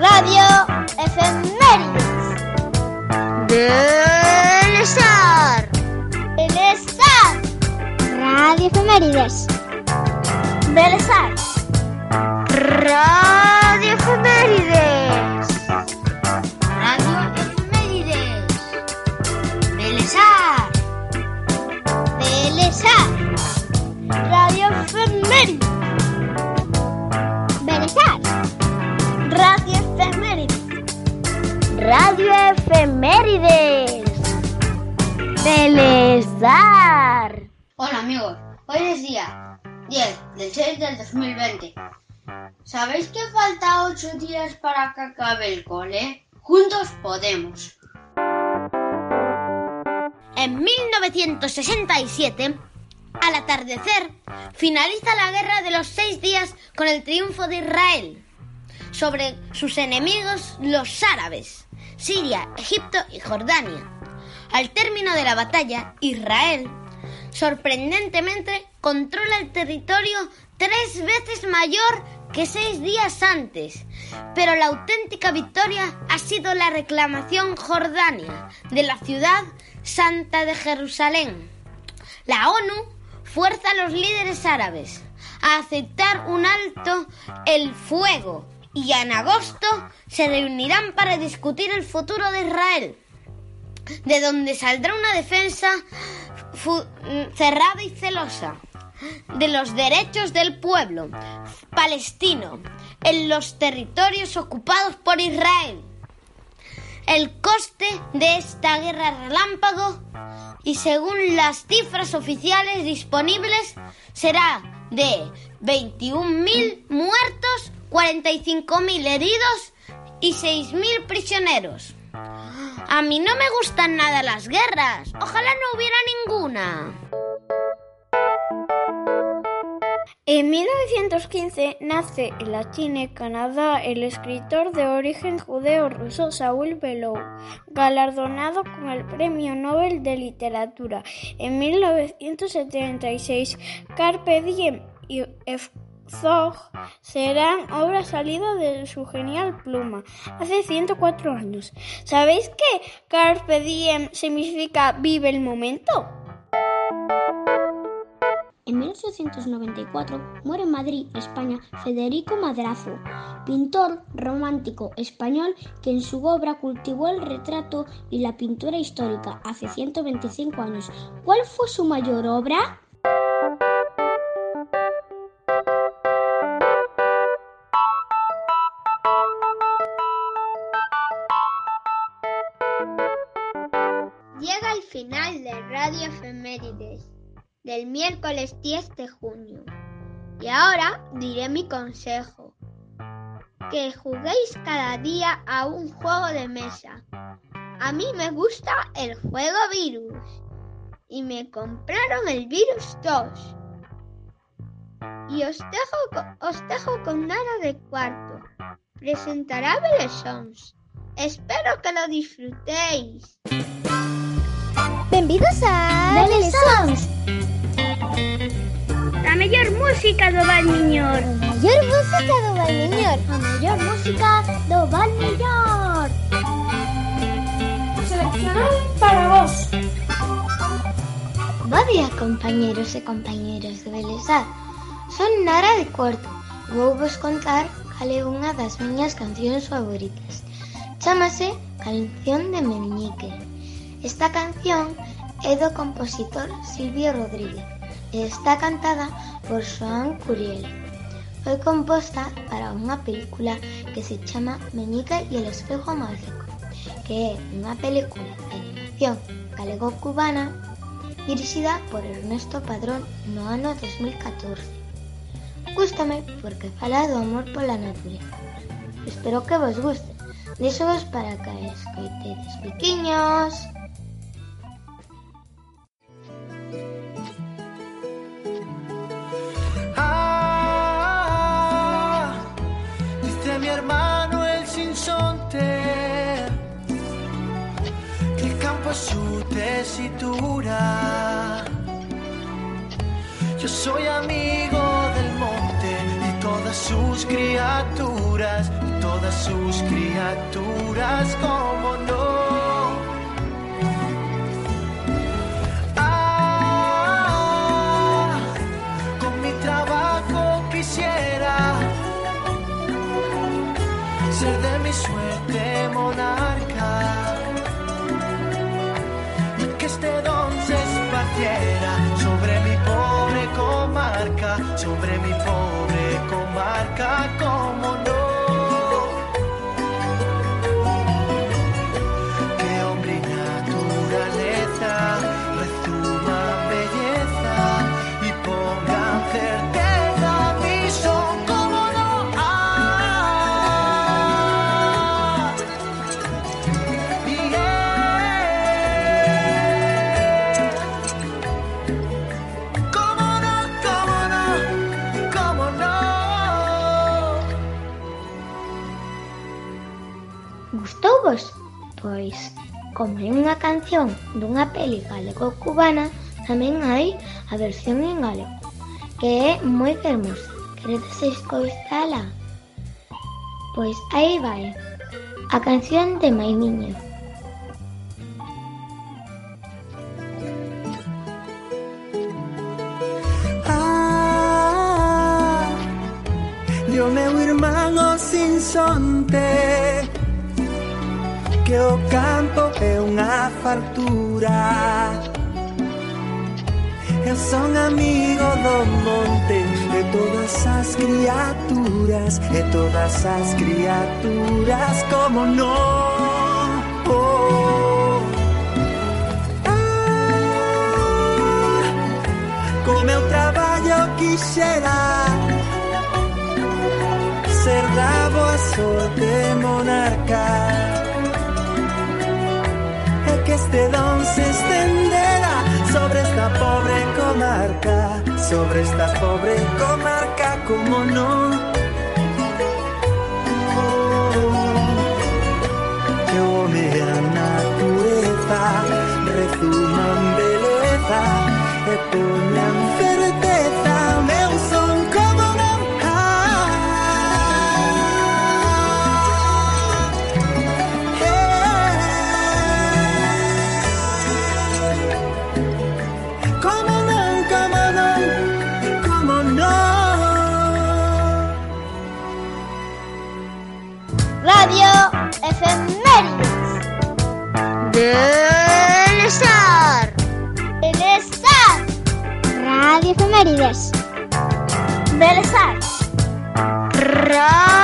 Radio Efemérides. Belesar. Belesar. Radio Efemérides. Belesar. Radio Efemérides. Belesar. Hola amigos, hoy es día 10 del 6 del 2020. ¿Sabéis que falta 8 días para que acabe el cole? Juntos podemos. En 1967, al atardecer, finaliza la guerra de los seis días con el triunfo de Israel sobre sus enemigos los árabes, Siria, Egipto y Jordania. Al término de la batalla, Israel, sorprendentemente, controla el territorio tres veces mayor que seis días antes. Pero la auténtica victoria ha sido la reclamación jordania de la ciudad santa de Jerusalén. La ONU fuerza a los líderes árabes a aceptar un alto el fuego y en agosto se reunirán para discutir el futuro de Israel, de donde saldrá una defensa cerrada y celosa de los derechos del pueblo palestino en los territorios ocupados por Israel. El coste de esta guerra relámpago y según las cifras oficiales disponibles será de 21.000 muertos, 45.000 heridos y 6.000 prisioneros. A mí no me gustan nada las guerras. Ojalá no hubiera ninguna. En 1915 nace en la China, Canadá, el escritor de origen judeo-ruso Saúl Bellow, galardonado con el Premio Nobel de Literatura. En 1976, Carpe Diem y Zog serán obras salidas de su genial pluma hace 104 años. ¿Sabéis que Carpe Diem significa vive el momento? En 1894 muere en Madrid, España, Federico Madrazo, pintor romántico español que en su obra cultivó el retrato y la pintura histórica hace 125 años. ¿Cuál fue su mayor obra? Del miércoles 10 de junio. Y ahora diré mi consejo. Que juguéis cada día a un juego de mesa. A mí me gusta el juego virus. Y me compraron el virus 2. Y os dejo, os dejo con nada de cuarto. Presentará Belesons. Espero que lo disfrutéis. Bienvenidos a Belesons. La mejor música do Val Miñor. La mejor música do Val Miñor. La mejor música do Val Miñor. Seleccionado para vos. Buen día, compañeros e compañeras de Belesar. Son Nara de Cuarto. Vou vos contar cal é unha das miñas cancións favoritas. Chámase Canción de Meñique. Esta canción é do compositor Silvio Rodríguez e está cantada por Joan Curiel. Foi composta para unha película que se chama Meñique e el espejo mágico, que é unha película de animación galego-cubana dirixida por Ernesto Padrón no ano 2014. Gústame porque fala do amor pola natureza. Espero que vos guste. Deixo-vos para que escoitedes piquiños. Que el campo es su tesitura. Yo soy amigo del monte y todas sus criaturas, y todas sus criaturas. como no. Ah, con mi trabajo quisiera ser de mi suerte monarca sobre mi pobre comarca, sobre mi pobre comarca, como Gustouvos? Pois, como é unha canción dunha peli galego-cubana, tamén hai a versión en galego, que é moi fermosa. Queredes escoitala? Pois aí vai, a canción de Maimiño. Ah, meu irmão sin sonte. Que o campo é unha fartura. Eu son amigo do monte De todas as criaturas E todas as criaturas como non oh. Ah, Co meu traballo quixera Ser da boa sorte monarca este don se estendera Sobre esta pobre comarca Sobre esta pobre comarca como non Oh, que o home e a natureza rezuman beleza e poñan Radio Efemérides. Belesar. Radio